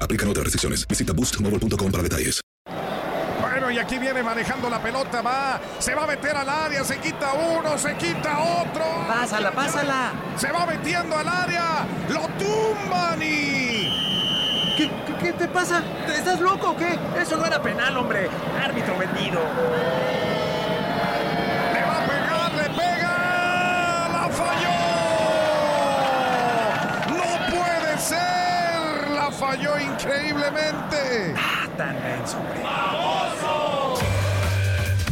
Aplican otras restricciones. Visita boostmobile.com para detalles. Bueno, y aquí viene manejando la pelota, va, se va a meter al área, se quita uno, se quita otro. Pásala, pásala. Se va metiendo al área, lo tumban y... ¿Qué, qué, qué te pasa? ¿Estás loco o qué? Eso no era penal, hombre. Árbitro vendido. Le va a pegar, le pega, la falló. No puede ser, la falló increíblemente. Ah, tan menso, hombre.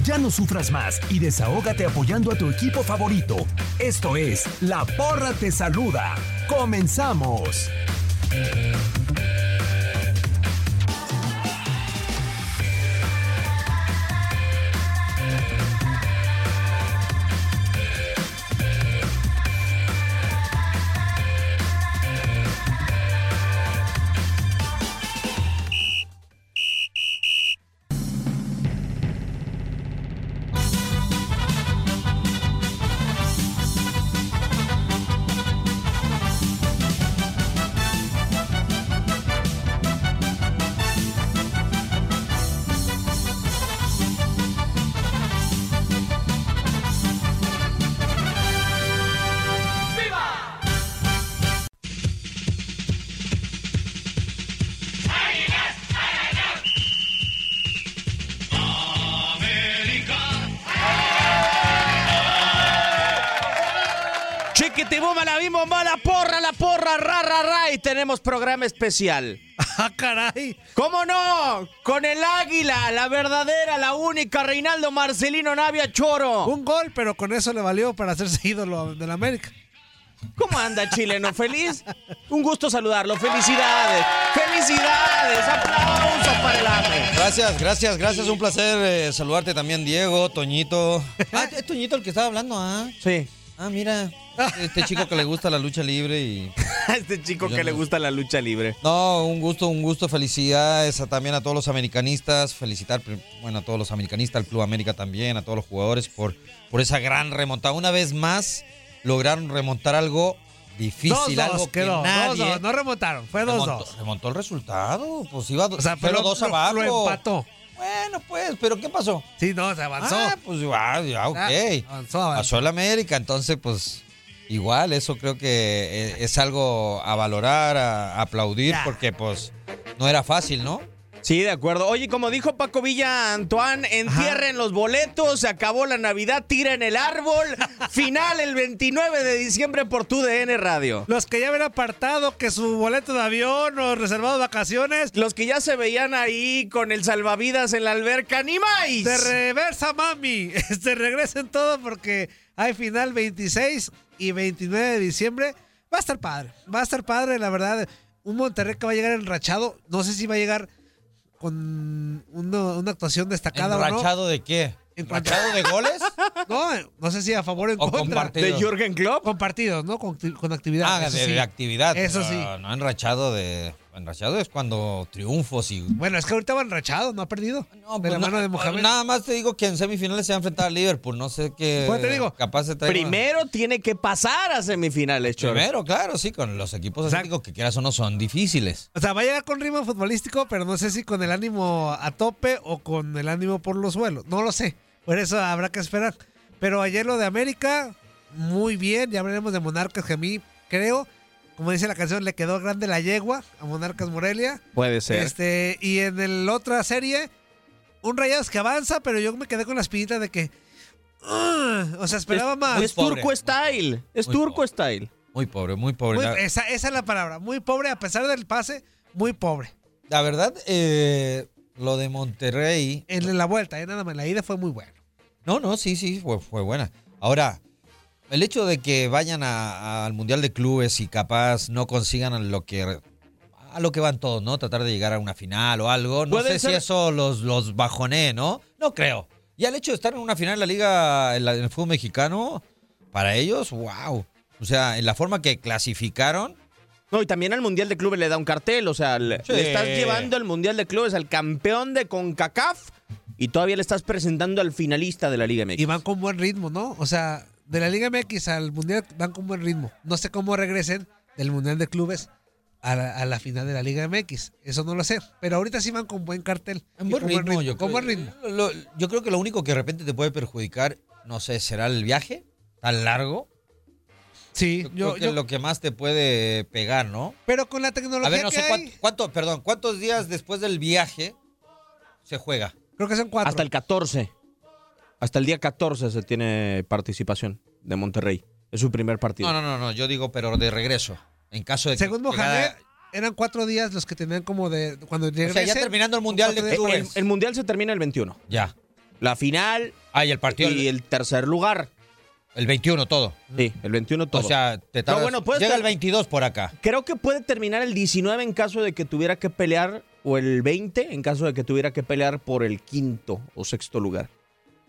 Ya no sufras más y desahógate apoyando a tu equipo favorito. Esto es La Porra Te Saluda. ¡Comenzamos! Tenemos programa especial. ¡Ah, caray! ¿Cómo no? Con el águila, la verdadera, la única, Reinaldo Marcelino Navia Choro. Un gol, pero con eso le valió para hacerse ídolo del América. ¿Cómo anda, chileno? ¿Feliz? Un gusto saludarlo. ¡Felicidades! ¡Felicidades! ¡Aplausos para el AME! Gracias, gracias, gracias. Un placer eh, saludarte también, Diego, Toñito. Ah, es Toñito el que estaba hablando, ¿ah? Sí. Ah, mira. Este chico que le gusta la lucha libre y... este chico que le gusta la lucha libre. No, un gusto, un gusto. Felicidades a- también a todos los americanistas. Felicitar, bueno, a todos los americanistas, al Club América también, a todos los jugadores por, por esa gran remontada. Una vez más lograron remontar algo difícil, 2-2 algo que quedó. nadie... 2-2, no remontaron, fue 2-2. remontó, remontó el resultado. Pues iba O sea, pero 0-2 lo- abajo. lo empató. Bueno, pues, pero ¿qué pasó? Sí, no, se avanzó. Ah, pues ah, ya, ok. Ah, avanzó, avanzó. Pasó el América, entonces, pues, igual, eso creo que eh, es algo a valorar, a, a aplaudir, porque, pues, no era fácil, ¿no? Sí, de acuerdo. Oye, como dijo Paco Villa Antoine, entierren los boletos, se acabó la Navidad, tiren el árbol. Final el 29 de diciembre por tu DN Radio. Los que ya habían apartado que su boleto de avión o reservado de vacaciones. Los que ya se veían ahí con el salvavidas en la alberca, ni más. De reversa, mami. Este, regresen todo porque hay final 26 y 29 de diciembre. Va a estar padre. Va a estar padre, la verdad. Un Monterrey que va a llegar enrachado. No sé si va a llegar con una actuación destacada o no. ¿Enrachado de qué? ¿Enrachado de goles? No, no sé si a favor o en ¿O con contra. ¿De Jürgen Klopp? Con partidos, ¿no? Con, con actividad. Ah, eso de, sí. de actividad. Eso sí. No enrachado de. Enrachado es cuando triunfos y. Bueno, es que ahorita va enrachado, no ha perdido. de la Pues mano na- de Mohamed. Nada más te digo que en semifinales se va a enfrentar a Liverpool. No sé qué. Pues te digo, Capaz se Primero tiene que pasar a semifinales, Choro. Primero, claro, sí, con los equipos asiáticos que quieras o no son difíciles. O sea, va a llegar con ritmo futbolístico, pero no sé si con el ánimo a tope o con el ánimo por los suelos. No lo sé. Por eso habrá que esperar. Pero ayer lo de América, muy bien. Ya hablaremos de Monarcas, que a mí creo, como dice la canción, le quedó grande la yegua a Monarcas Morelia. Puede ser. Este, y en el otra serie, un Rayados que avanza, pero yo me quedé con la espinita de que. O sea, esperaba más. Es turco style. Es turco style. Muy pobre, muy pobre. Muy- la, esa, esa es la palabra. Muy pobre, a pesar del pase, muy pobre. la verdad, eh, lo de Monterrey. En la vuelta, eh, nada más. La ida fue muy buena. No, no, sí, sí, fue, fue buena. Ahora, el hecho de que vayan a- al Mundial de Clubes y capaz no consigan lo que a lo que van todos, ¿no? Tratar de llegar a una final o algo. No sé si eso los, los bajonee, ¿no? No creo. Y el hecho de estar en una final de la liga, en, la- en el fútbol mexicano, para ellos, wow. O sea, en la forma que clasificaron, No, y también al Mundial de Clubes le da un cartel, o sea, le, Sí. le estás llevando el Mundial de Clubes al campeón de CONCACAF y todavía le estás presentando al finalista de la Liga MX. Y van con buen ritmo, ¿no? O sea, de la Liga MX al Mundial van con buen ritmo. No sé cómo regresen del Mundial de Clubes a la, a la final de la Liga MX. Eso no lo sé. Pero ahorita sí van con buen cartel. En buen con ritmo, yo con creo. buen ritmo. Lo- yo creo que lo único que de repente te puede perjudicar, no sé, será el viaje tan largo. Sí, Yo, yo, creo que yo- lo que más te puede pegar, ¿no? pero con la tecnología A ver, no que sé hay, cuánto, cuánto- perdón, cuántos días después del viaje se juega. creo que son cuatro. Hasta el 14. Hasta el día 14 se tiene participación de Monterrey. Es su primer partido. No, no, no, no, yo digo, pero de regreso. En caso de que Según Mohamed, llegara- eran cuatro días los que tenían como de... Cuando o sea, regresen, ya terminando el Mundial de cuatro días. El, Clubes. el Mundial se termina el 21. Ya. La final Ah, y el partido y el, el tercer lugar. el 21 todo. Sí, el 21 todo. O sea, te tardas, bueno, puedes llega ter- el 22 por acá. Creo que puede terminar el 19 en caso de que tuviera que pelear, o el 20 en caso de que tuviera que pelear por el quinto o sexto lugar.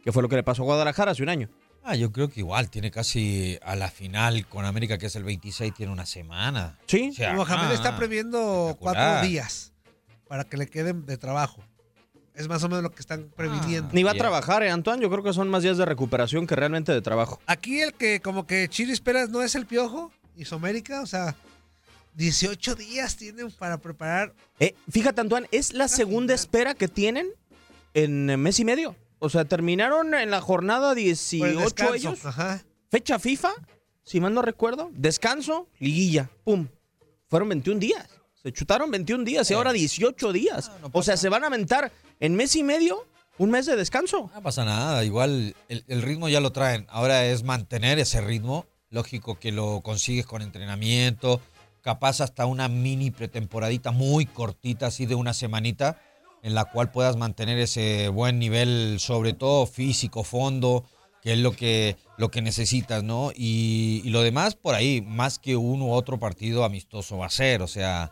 Que fue lo que le pasó a Guadalajara hace un año. Ah, yo creo que igual tiene casi a la final con América, que es el 26, tiene una semana. Sí. O sea, Mohamed ah, está previendo espectacular. cuatro días para que le queden de trabajo. Es más o menos lo que están previniendo. Ni va a trabajar, ¿eh, Antoine? Yo creo que son más días de recuperación que realmente de trabajo. Aquí el que como que Chiris Pérez no es el piojo, Isomérica, o sea, 18 días tienen para preparar. Eh, fíjate, Antoine, es la segunda espera que tienen en eh, mes y medio. O sea, terminaron en la jornada por el 18 descanso. ellos. Ajá. Fecha FIFA, si mal no recuerdo. Descanso, liguilla, pum. Fueron 21 días. Se chutaron 21 días y ahora 18 días. Ah, no o sea, se van a aventar en mes y medio un mes de descanso. No pasa nada, igual el, el ritmo ya lo traen. Ahora es mantener ese ritmo. Lógico que lo consigues con entrenamiento, capaz hasta una mini pretemporadita muy cortita, así de una semanita, en la cual puedas mantener ese buen nivel, sobre todo físico, fondo, que es lo que, lo que necesitas, ¿no? Y, lo demás por ahí, más que uno u otro partido amistoso va a ser, o sea,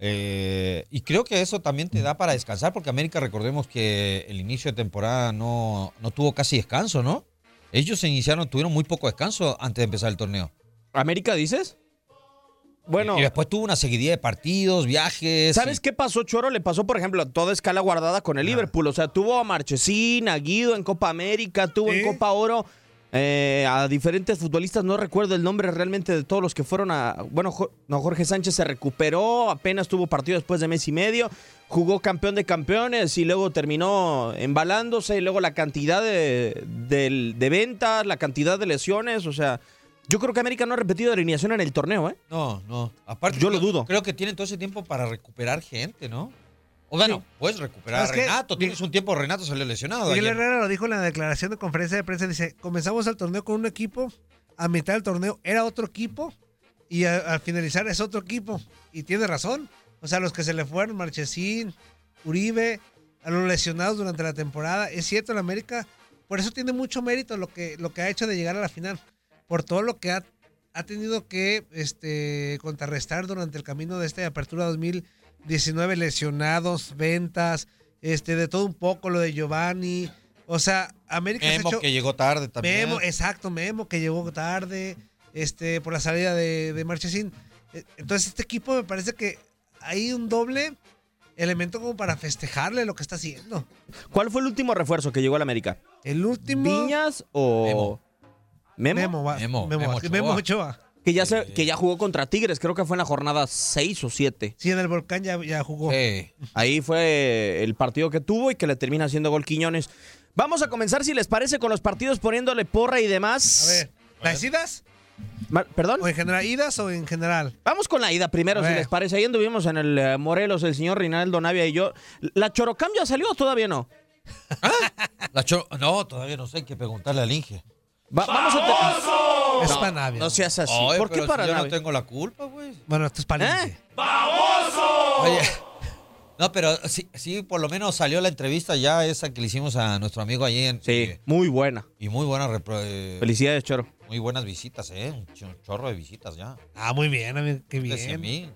eh, y creo que eso también te da para descansar, porque América, recordemos que el inicio de temporada no, no tuvo casi descanso, ¿no? Ellos se iniciaron, tuvieron muy poco descanso antes de empezar el torneo. ¿América dices? Bueno, Y después tuvo una seguidilla de partidos, viajes. ¿sabes y- qué pasó, Choro? Le pasó, por ejemplo, a toda escala guardada con el Liverpool. O sea, tuvo a Marchesín, a Guido en Copa América, tuvo en. Copa Oro eh, a diferentes futbolistas. No recuerdo el nombre realmente de todos los que fueron a. Bueno, Jo- no, Jorge Sánchez se recuperó, apenas tuvo partido después de mes y medio. Jugó campeón de campeones y luego terminó embalándose. Y luego la cantidad de, del- de ventas, la cantidad de lesiones. O sea, yo creo que América no ha repetido alineación en el torneo, ¿eh? No, no. Aparte, Yo lo dudo. Creo que tienen todo ese tiempo para recuperar gente, ¿no? O bueno, puedes recuperar a que- Renato. Tienes un tiempo, Renato salió lesionado. Miguel ayer. Herrera lo dijo en la declaración de conferencia de prensa. Dice, comenzamos el torneo con un equipo, a mitad del torneo era otro equipo y a- al finalizar es otro equipo. Y tiene razón. O sea, los que se le fueron, Marchesín, Uribe, a los lesionados durante la temporada. Es cierto, el América, por eso tiene mucho mérito lo que, lo que ha hecho de llegar a la final. Por todo lo que ha, ha tenido que este, contrarrestar durante el camino de esta apertura 2019, lesionados, ventas, este, de todo un poco, lo de Giovanni. O sea, América se ha Memo, hecho- que llegó tarde también. Memo, exacto, Memo, que llegó tarde, este, por la salida de, de Marchesín. Eh, Entonces, este equipo me parece que hay un doble elemento como para festejarle lo que está haciendo. ¿Cuál fue el último refuerzo que llegó al América? El último. ¿Viñas o Memo? Memo, va- Memo, Memo Ochoa. Memo Ochoa. Que ya, se- que ya jugó contra Tigres, creo que fue en la jornada 6 o 7. Sí, en el Volcán ya, ya jugó. Ahí fue el partido que tuvo y que le termina haciendo gol Quiñones. Vamos a comenzar, si les parece, con los partidos poniéndole porra y demás. A ver, ¿las idas? ¿Perdón? ¿O en general idas o en general? Vamos con la ida primero, si les parece. Ahí anduvimos en el eh, Morelos, el señor Rinaldo Navia y yo. ¿La Chorocam ya salió o todavía no? La Cho- No, todavía no sé, hay que preguntarle al Inge. Va- vamos a... Es no, para Navia. No seas así. ¿Por qué pero para si yo no Navia? tengo la culpa, güey. Bueno, esto es para ¿Eh? Oye, no, pero sí, sí, por lo menos salió la entrevista ya esa que le hicimos a nuestro amigo allí en... Sí, muy buena. Y muy buena... repro- eh, Felicidades, Choro. Muy buenas visitas, ¿eh? Un ch- chorro de visitas ya. Ah, muy bien, amigo, qué De 100 bien. mil.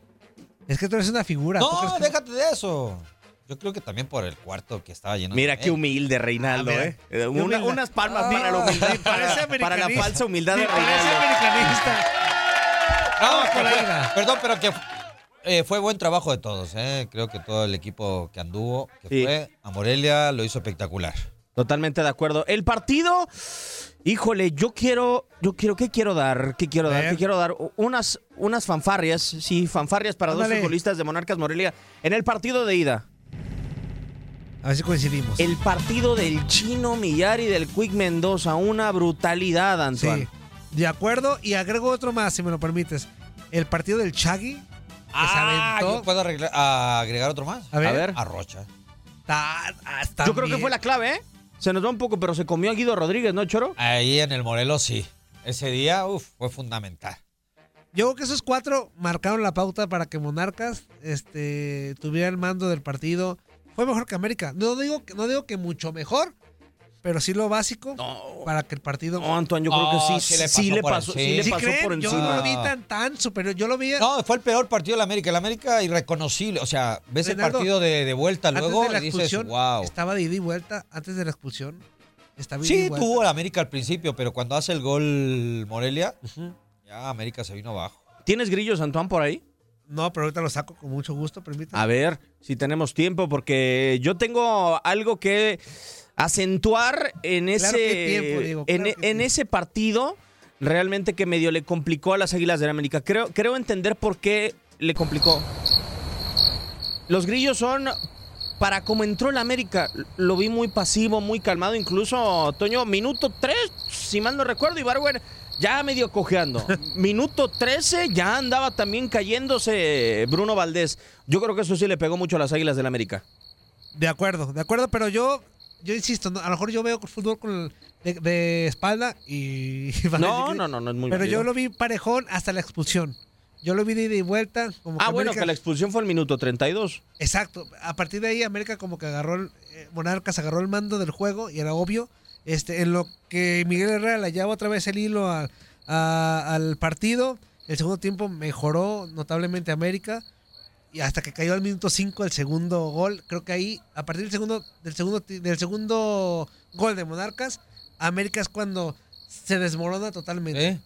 Es que tú eres una figura. ¿tú crees No, que- déjate de eso. Yo creo que también por el cuarto que estaba lleno Mira de qué humilde, Reinaldo, Ah, mira. ¿eh? Una- unas palmas Ah, para la humildad, para, para la falsa humildad de Sí, parece Reinaldo. americanista. No, Vamos que con la fue- ida. perdón, pero que eh, fue buen trabajo de todos. ¿eh? Creo que todo el equipo que anduvo, que Sí. fue a Morelia, lo hizo espectacular. Totalmente de acuerdo. El partido, híjole, yo quiero, yo quiero, ¿qué quiero dar? ¿Qué quiero dar? ¿Qué quiero dar? Unas, unas fanfarrias, sí, fanfarrias para Ándale. dos futbolistas de Monarcas Morelia en el partido de ida. A ver si coincidimos. El partido del Chino Millar y del Quick Mendoza, una brutalidad, Antoine. Sí, de acuerdo. Y agrego otro más, si me lo permites. El partido del Chagui. Que se Ah, aventó. ¿yo puedo arreglar- agregar otro más? A ver. A ver. A Rocha. Ta- hasta Yo creo que fue la clave, ¿eh? Se nos va un poco, pero se comió a Guido Rodríguez, ¿no, Choro? Ahí en el Morelos, sí. Ese día, uf, fue fundamental. Yo creo que esos cuatro marcaron la pauta para que Monarcas este, tuviera el mando del partido. Fue mejor que América. No digo, que- no digo que mucho mejor, pero sí lo básico para que el partido. No, Antoine, yo creo que Oh, sí, sí le sí pasó le por pasó, sí encima. le por Yo encima. no lo vi tan, tan superior. Yo lo vi No, fue el peor partido de la América. El América irreconocible. O sea, ves el partido de, de vuelta luego de la y dices, wow. Estaba de ida y vuelta. Antes de la expulsión. Estaba ida y Sí, tuvo el América al principio, pero cuando hace el gol Morelia, ya América se vino abajo. ¿Tienes grillos, Antoine, por ahí? No, pero ahorita lo saco con mucho gusto, permítame. A ver si tenemos tiempo, porque yo tengo algo que acentuar en ese, Claro tiempo, Diego, en, claro ese partido realmente que medio le complicó a las Águilas de la América. Creo, creo entender por qué le complicó. Los grillos son, para como entró la América, lo vi muy pasivo, muy calmado, incluso, Toño, minuto 3, si mal no recuerdo, y Barwer ya medio cojeando. minuto 13 ya andaba también cayéndose Bruno Valdés. Yo creo que eso sí le pegó mucho a las Águilas del la América. De acuerdo, de acuerdo, pero yo, yo insisto, a lo mejor yo veo fútbol con el- de, de espalda y... No, que- no, no, no es muy Pero yo lo vi parejón hasta la expulsión. Yo lo vi de ida y vuelta. Como Ah, bueno, América- que la expulsión fue el minuto 32. Exacto. A partir de ahí, América como que agarró, el, eh, Monarcas agarró el mando del juego y era obvio. Este, en lo que Miguel Herrera le lleva otra vez el hilo a- al partido. El segundo tiempo mejoró notablemente América. Y hasta que cayó al minuto 5 el segundo gol. Creo que ahí, a partir del segundo, del segundo, del segundo gol de Monarcas, América es cuando se desmorona totalmente. ¿Eh?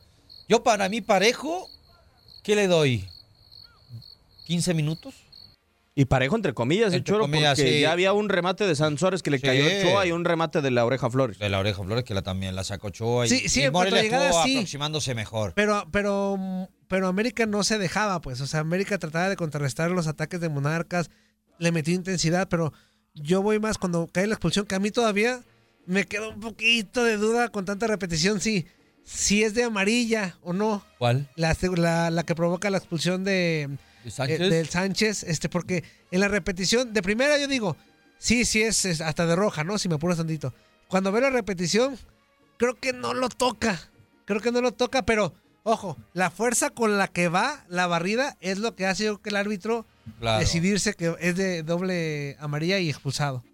Yo para mí parejo, ¿qué le doy? ¿15 minutos? Y parejo entre comillas, el Entre choro, comillas, porque sí. ya había un remate de Sansores que le Sí. cayó a Ochoa y un remate de la oreja Flores. De la oreja Flores, que la también la sacó Ochoa. Y, Sí, sí, y Morelia llegada, estuvo sí. aproximándose mejor. Pero, pero, pero América no se dejaba, pues. O sea, América trataba de contrarrestar los ataques de Monarcas, le metió intensidad, pero yo voy más cuando cae la expulsión, que a mí todavía me queda un poquito de duda con tanta repetición, si, si es de amarilla o no. ¿Cuál? La, la, la que provoca la expulsión de, eh, Sánchez? del Sánchez, este, porque en la repetición, de primera yo digo, sí, sí es, es hasta de roja, ¿no? Si me apuras tantito. Cuando veo la repetición, creo que no lo toca. Creo que no lo toca, pero ojo, la fuerza con la que va la barrida es lo que hace yo que el árbitro Claro. decidirse que es de doble amarilla y expulsado.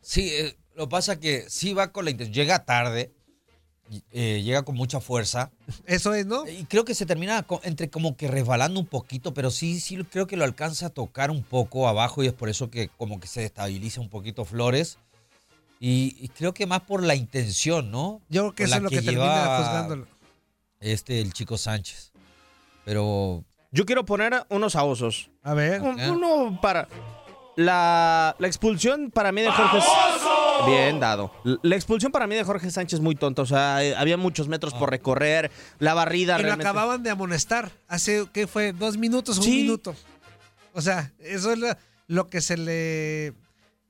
Sí, eh, lo pasa que sí va con la intención. Llega tarde, eh, llega con mucha fuerza. Eso es, ¿no? Y creo que se termina entre como que resbalando un poquito, pero sí, sí creo que lo alcanza a tocar un poco abajo y es por eso que como que se estabiliza un poquito Flores. Y, y creo que más por la intención, ¿no? Yo creo que Por eso es lo que, termina lleva juzgándolo. Este, el chico Sánchez. Pero Yo quiero poner unos a osos. A ver. Un- Uno para. La, la expulsión para mí de Jorge. Bien dado. La expulsión para mí de Jorge Sánchez muy tonta. O sea, eh, había muchos metros por recorrer. La barrida Y lo realmente- acababan de amonestar hace, ¿qué fue? ¿Dos minutos o un minuto? O sea, eso es lo, lo que se le,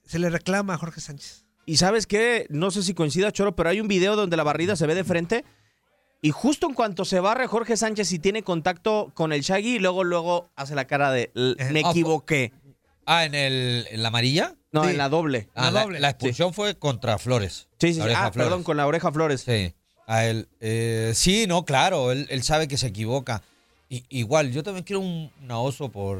se le reclama a Jorge Sánchez. Y sabes qué, no sé si coincida, Choro, pero hay un video donde la barrida se ve de frente. Y justo en cuanto se barre Jorge Sánchez y tiene contacto con el Shaggy, luego, luego hace la cara de "L- me Ah, equivoqué. Ah, ¿en, el, en la amarilla? No, en la doble. Ah, la, la expulsión fue contra Flores. Sí, sí, sí. Ah, Flores. perdón, con la oreja Flores. Sí. A él. eh, sí, no, claro. Él, él sabe que se equivoca. Y- igual, yo también quiero un, un oso por.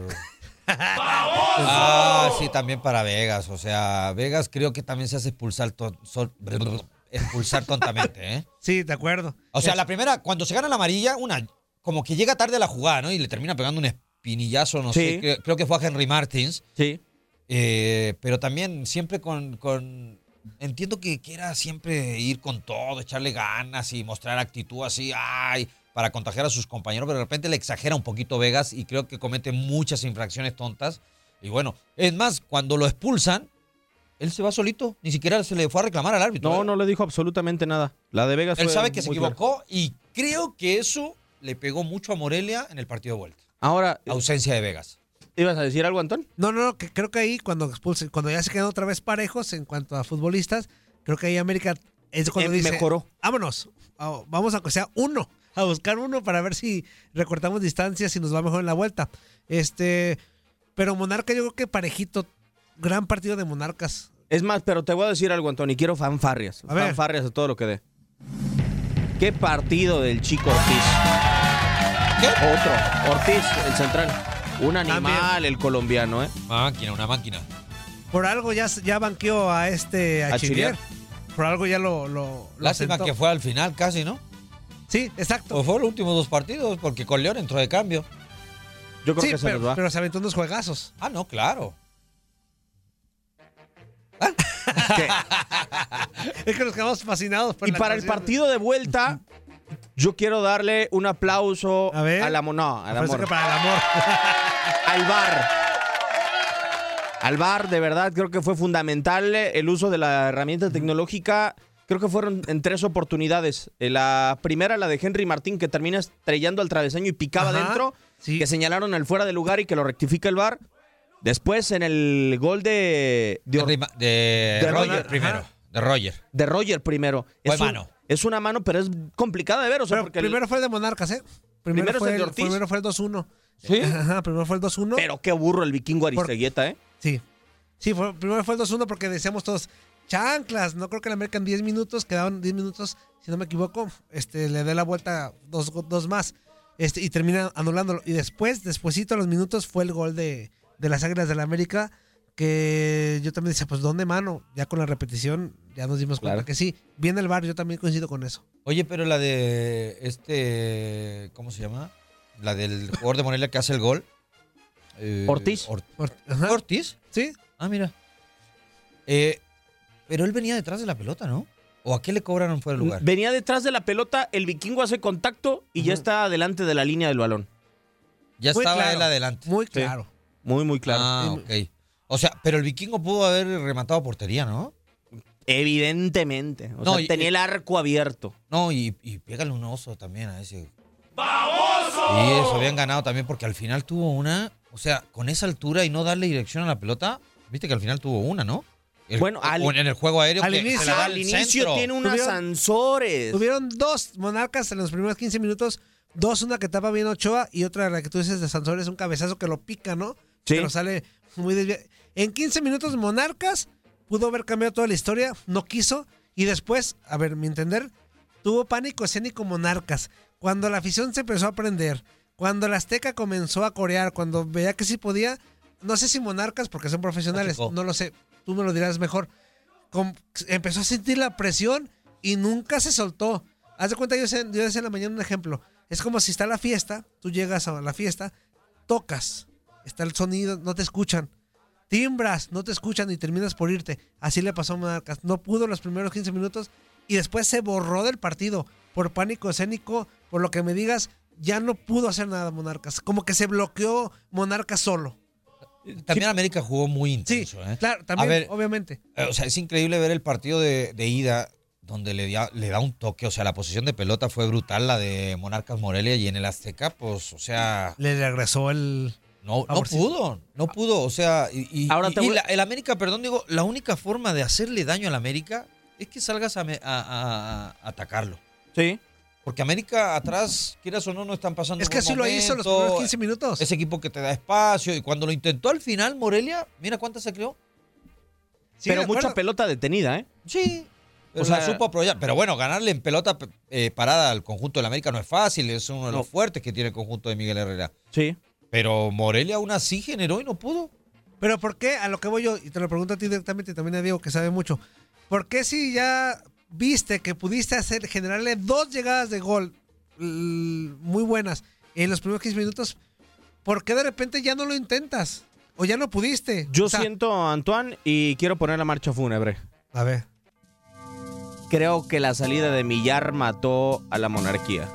ah, sí, también para Vegas. O sea, Vegas creo que también se hace expulsar, ton- sol- expulsar tontamente, ¿eh? Sí, de acuerdo. O sea, Es- la primera, cuando se gana la amarilla, una, como que llega tarde a la jugada, ¿no? Y le termina pegando un espinillazo, no Sí. sé, creo, creo que fue a Henry Martins. Sí. Eh, pero también siempre con, con- Entiendo que quiera siempre ir con todo, echarle ganas y mostrar actitud así, ay, para contagiar a sus compañeros, pero de repente le exagera un poquito Vegas y creo que comete muchas infracciones tontas. Y bueno, es más, cuando lo expulsan, él se va solito, ni siquiera se le fue a reclamar al árbitro. No, ¿eh? no le dijo absolutamente nada. La de Vegas Él fue sabe que se equivocó y creo que eso le pegó mucho a Morelia en el partido de vuelta. Ahora, Ausencia de Vegas. ¿ibas a decir algo, Antón? No, no, no, que creo que ahí cuando expulsen, cuando ya se quedan otra vez parejos en cuanto a futbolistas, creo que ahí América es cuando Eh, dice, mejoró. vámonos, vamos a que sea uno, a buscar uno para ver si recortamos distancias y nos va mejor en la vuelta. Este, pero Monarca yo creo que parejito, gran partido de Monarcas. Es más, pero te voy a decir algo, Antón, y quiero fanfarrias. A ver. Fanfarrias a todo lo que dé. ¿Qué partido del chico Ortiz? ¿Qué? Otro. Ortiz, el central. Un animal, el colombiano, ¿eh? Máquina, una máquina. Por algo ya, ya banqueó a este, a, A Chilier. Chilier. Por algo ya lo, lo, lo Lástima sentó. que fue al final casi, ¿no? Sí, exacto. Pues fue los últimos dos partidos, porque con León entró de cambio. Yo creo Sí, que se pero, nos va. pero se aventó unos juegazos. Ah, no, claro. Es que nos quedamos fascinados por Y la para el partido de vuelta, yo quiero darle un aplauso A ver. al amor. No, al amor. que para el amor. al VAR. Al VAR, de verdad, creo que fue fundamental el uso de la herramienta tecnológica. Creo que fueron en tres oportunidades. Eh, La primera, la de Henry Martín, que termina estrellando al travesaño y picaba Ajá, dentro, sí. que señalaron el fuera de lugar y que lo rectifica el VAR. Después, en el gol de, de, De, Rima- de de Roger Roger, primero. ajá. De Roger. de Roger primero. Fue es un- mano. es una mano, pero es complicada de ver. O sea, Pero porque el- primero fue el de Monarcas, ¿eh? Primero, es fue, el de Ortiz. primero fue el 2-1. ¿Sí? Ajá, primero fue el 2-1. pero qué burro el vikingo Aristeguieta, ¿eh? Sí. Sí, fue, primero fue el 2-1 porque decíamos todos, chanclas, no creo que el América en 10 minutos, quedaban 10 minutos, si no me equivoco, este, le dé la vuelta dos, dos más este, y termina anulándolo. Y después, despuesito a los minutos, fue el gol de, de las Águilas del América, que yo también decía, pues, ¿dónde mano? Ya con la repetición ya nos dimos cuenta Claro. que sí. Viene el bar, yo también coincido con eso. Oye, pero la de este. ¿Cómo se llama? La del jugador de Morelia que hace el gol. Eh, Ortiz. Or- Or- ajá. ¿Ortiz? Sí, Ah, mira. Eh, pero él venía detrás de la pelota, ¿no? ¿O a qué le cobraron fuera de lugar? Venía detrás de la pelota, el vikingo hace contacto y ya está delante de la línea del balón. Ya muy estaba claro. él adelante. muy Sí. claro. Muy, muy claro. Ah, ok. O sea, pero el vikingo pudo haber rematado portería, ¿no? Evidentemente. O No, sea, y- tenía el arco abierto. No, y, y pégale un oso también a ese. ¡Baboso! Y eso habían ganado también porque al final tuvo una. O sea, con esa altura y no darle dirección a la pelota, viste que al final tuvo una, ¿no? El- Bueno, al- en el juego aéreo al inicio- Al al inicio tiene unas Tuvieron- Sansores. Tuvieron dos monarcas en los primeros 15 minutos. Dos, una que tapa bien Ochoa y otra la que tú dices de Sansores es un cabezazo que lo pica, ¿no? Sí. Pero sale muy desviado. En 15 minutos Monarcas pudo haber cambiado toda la historia, no quiso y después, a ver, mi entender, tuvo pánico escénico Monarcas. Cuando la afición se empezó a prender, cuando la Azteca comenzó a corear, cuando veía que sí podía, no sé si Monarcas, porque son profesionales, no lo sé, tú me lo dirás mejor. Com- empezó a sentir la presión y nunca se soltó. Haz de cuenta, yo yo decía en la mañana un ejemplo. Es como si está la fiesta, tú llegas a la fiesta, tocas, está el sonido, no te escuchan. Timbras, no te escuchan y terminas por irte. Así le pasó a Monarcas. No pudo los primeros 15 minutos y después se borró del partido por pánico escénico, por lo que me digas, ya no pudo hacer nada Monarcas. Como que se bloqueó Monarcas solo. También América jugó muy intenso. ¿eh? Claro, también, ver, obviamente. eh, O sea, es increíble ver el partido de, de ida donde le, da- le da un toque. O sea, la posición de pelota fue brutal, la de Monarcas Morelia. Y en el Azteca, pues, o sea, Le regresó el. No, no Favorcito. pudo. No pudo. O sea, y, y- Ahora y- y la- el América, perdón, digo, la única forma de hacerle daño al América es que salgas a, me- a- a- a atacarlo. Sí. Porque América atrás, quieras o no, no están pasando Es que así lo hizo los primeros 15 minutos. Ese equipo que te da espacio. Y cuando lo intentó al final, Morelia, mira cuántas se creó. Sí, pero mucha acuerdo. pelota detenida, ¿eh? Sí. O sea, supo aprovechar. Pero bueno, ganarle en pelota eh, parada al conjunto del América no es fácil. Es uno de los No. fuertes que tiene el conjunto de Miguel Herrera. Sí. Pero Morelia aún así generó y no pudo. Pero ¿por qué? A lo que voy yo, y te lo pregunto a ti directamente y también a Diego, que sabe mucho. ¿Por qué si ya viste que pudiste hacer, generarle dos llegadas de gol muy buenas en los primeros 15 minutos, ¿por qué de repente ya no lo intentas? ¿O ya no pudiste? Yo O sea, siento, Antoine, y quiero poner la marcha fúnebre. A ver. Creo que la salida de Millar mató a la monarquía.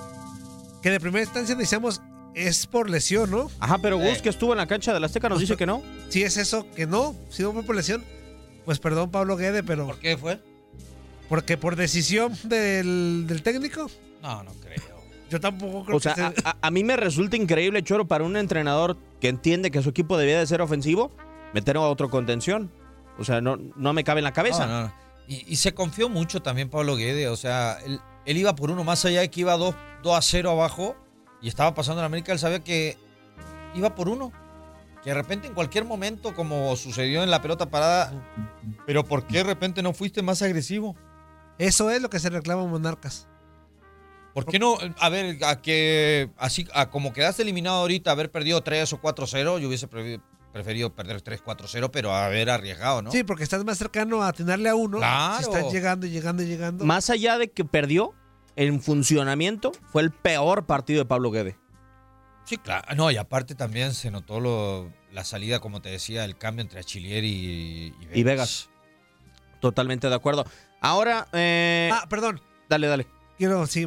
Que de primera instancia decíamos, es por lesión, ¿no? Ajá, pero Gus, Eh. que estuvo en la cancha de la Azteca, nos dice que no. Si es eso, que no, si no fue por lesión, pues perdón Pablo Guede, pero... ¿Por qué fue? Porque por decisión del, del técnico, No, no creo. yo tampoco creo O sea, que a, se- a- a mí me resulta increíble, Choro, para un entrenador que entiende que su equipo debía de ser ofensivo, meter a otro contención. O sea, no, no me cabe en la cabeza. No, no, no. Y, y se confió mucho también Pablo Guede. O sea, él, él iba por uno más allá de que iba 2, 2 a 0 abajo y estaba pasando en América. Él sabía que iba por uno. Que de repente en cualquier momento, como sucedió en la pelota parada, pero ¿por qué de repente no fuiste más agresivo? eso es lo que se reclama Monarcas. ¿Por qué no? A ver, a que así, a como quedaste eliminado ahorita, haber perdido 3 o 4-0, yo hubiese pre- preferido perder 3-4-0 pero haber arriesgado, ¿no? Sí, porque estás más cercano a atinarle a uno. Claro. Si estás llegando y llegando y llegando. Más allá de que perdió, en funcionamiento, fue el peor partido de Pablo Guede. Sí, claro. No, y aparte también se notó lo- la salida, como te decía, el cambio entre Achillier y, y Vegas. Y Vegas. Totalmente de acuerdo. Ahora, eh, Ah, perdón. dale, dale. Quiero, sí.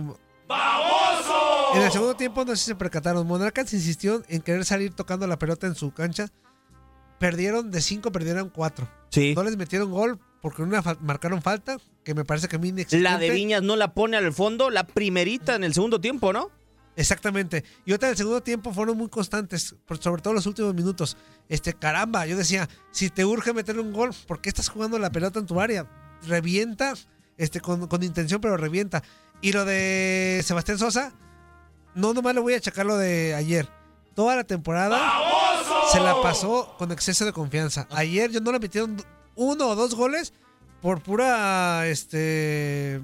En el segundo tiempo, no sé si se percataron. Monarcas insistió en querer salir tocando la pelota en su cancha. Perdieron de cinco, perdieron cuatro. Sí. No les metieron gol porque una fa- marcaron falta, que me parece que a mí. La de Viñas no la pone al fondo, la primerita en el segundo tiempo, ¿no? Exactamente. Y otra del segundo tiempo fueron muy constantes, sobre todo los últimos minutos. Este, caramba, yo decía, si te urge meterle un gol, ¿por qué estás jugando la pelota en tu área? Revienta, este, con, con intención, pero revienta. Y lo de Sebastián Sosa, no nomás le voy a achacar lo de ayer. Toda la temporada se la pasó con exceso de confianza. Ayer yo no le metieron uno o dos goles por pura este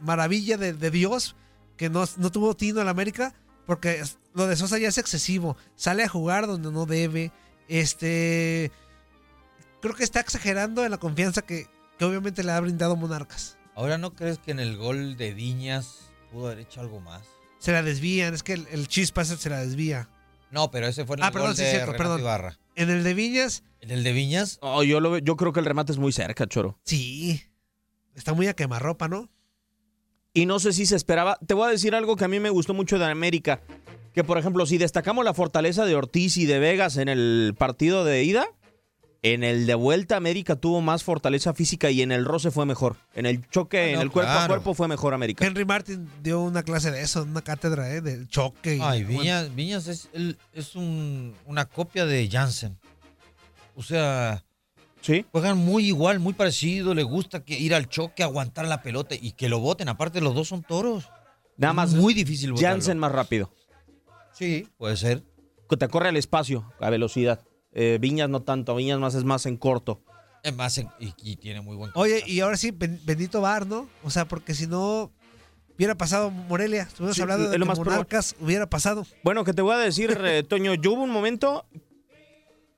maravilla de, de Dios que no, no tuvo tino al América porque lo de Sosa ya es excesivo. Sale a jugar donde no debe. Este creo que está exagerando en la confianza que, que obviamente le ha brindado Monarcas. Ahora, ¿no crees que en el gol de Viñas pudo haber hecho algo más? Se la desvían, es que el, el chispa se la desvía. No, pero ese fue en Ah, el perdón, gol sí, de cierto, Renato perdón. Ibarra. En el de Viñas, En el de Viñas, Oh, yo, lo, veo- yo creo que el remate es muy cerca, Choro. sí. Está muy a quemarropa, ¿no? Y no sé si se esperaba. Te voy a decir algo que a mí me gustó mucho de América. Que, por ejemplo, si destacamos la fortaleza de Ortiz y de Vegas en el partido de ida, en el de vuelta América tuvo más fortaleza física y en el roce fue mejor. En el choque, Ah, en el cuerpo a cuerpo fue mejor América. Henry Martin dio una clase de eso, una cátedra ¿eh? del choque. y- Ay, bueno, Viñas, es, el- es un- una copia de Jansen. O sea, Sí. juegan muy igual, muy parecido. Le gusta que ir al choque, aguantar la pelota y que lo voten. Aparte, los dos son toros. Nada más muy difícil votarlo. Jansen más rápido. Sí, puede ser. Que te corre al espacio, a velocidad. Eh, Viñas no tanto, Viñas más es más en corto. Es más, en- y, y tiene muy buen Oye, y ahora sí, ben- bendito Bar, ¿no? O sea, porque si no hubiera pasado Morelia, estuvimos Sí, hablando de lo que más probable. Monarcas hubiera pasado. Bueno, que te voy a decir, eh, Toño, yo hubo un momento,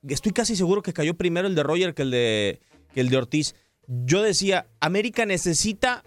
estoy casi seguro que cayó primero el de Roger que el de, que el de Ortiz. Yo decía, América necesita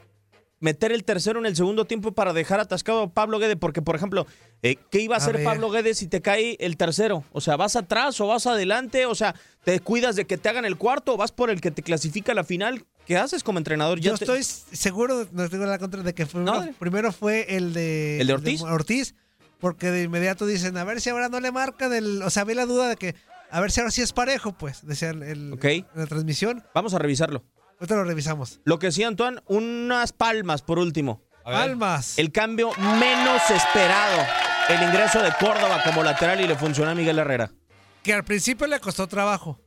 meter el tercero en el segundo tiempo para dejar atascado a Pablo Guedes, porque, por ejemplo, eh, ¿qué iba a A hacer ver. Pablo Guedes si te cae el tercero? O sea, ¿vas atrás o vas adelante? O sea, ¿te cuidas de que te hagan el cuarto o vas por el que te clasifica a la final? ¿Qué haces como entrenador? Ya Yo te- estoy seguro, no tengo la contra de que primero, primero fue el de, ¿El de Ortiz? Ortiz, porque de inmediato dicen, a ver si ahora no le marcan el, o sea, ve la duda de que, a ver si ahora sí es parejo, pues, decía el, la transmisión. Vamos a revisarlo. Ahorita lo revisamos. Lo que sí, Antoine, unas palmas por último. Palmas. El cambio menos esperado. El ingreso de Córdoba como lateral y le funcionó a Miguel Herrera. Que al principio le costó trabajo.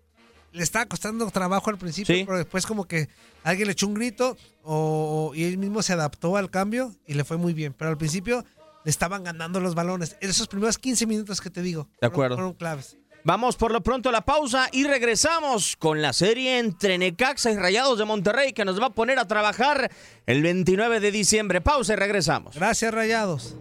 Le estaba costando trabajo al principio, Sí. pero después como que alguien le echó un grito o, y él mismo se adaptó al cambio y le fue muy bien. Pero al principio le estaban ganando los balones. En esos primeros 15 minutos que te digo. De fueron-. Fueron claves. Vamos por lo pronto a la pausa y regresamos con la serie entre Necaxa y Rayados de Monterrey que nos va a poner a trabajar el 29 de diciembre. Pausa y regresamos. Gracias, Rayados.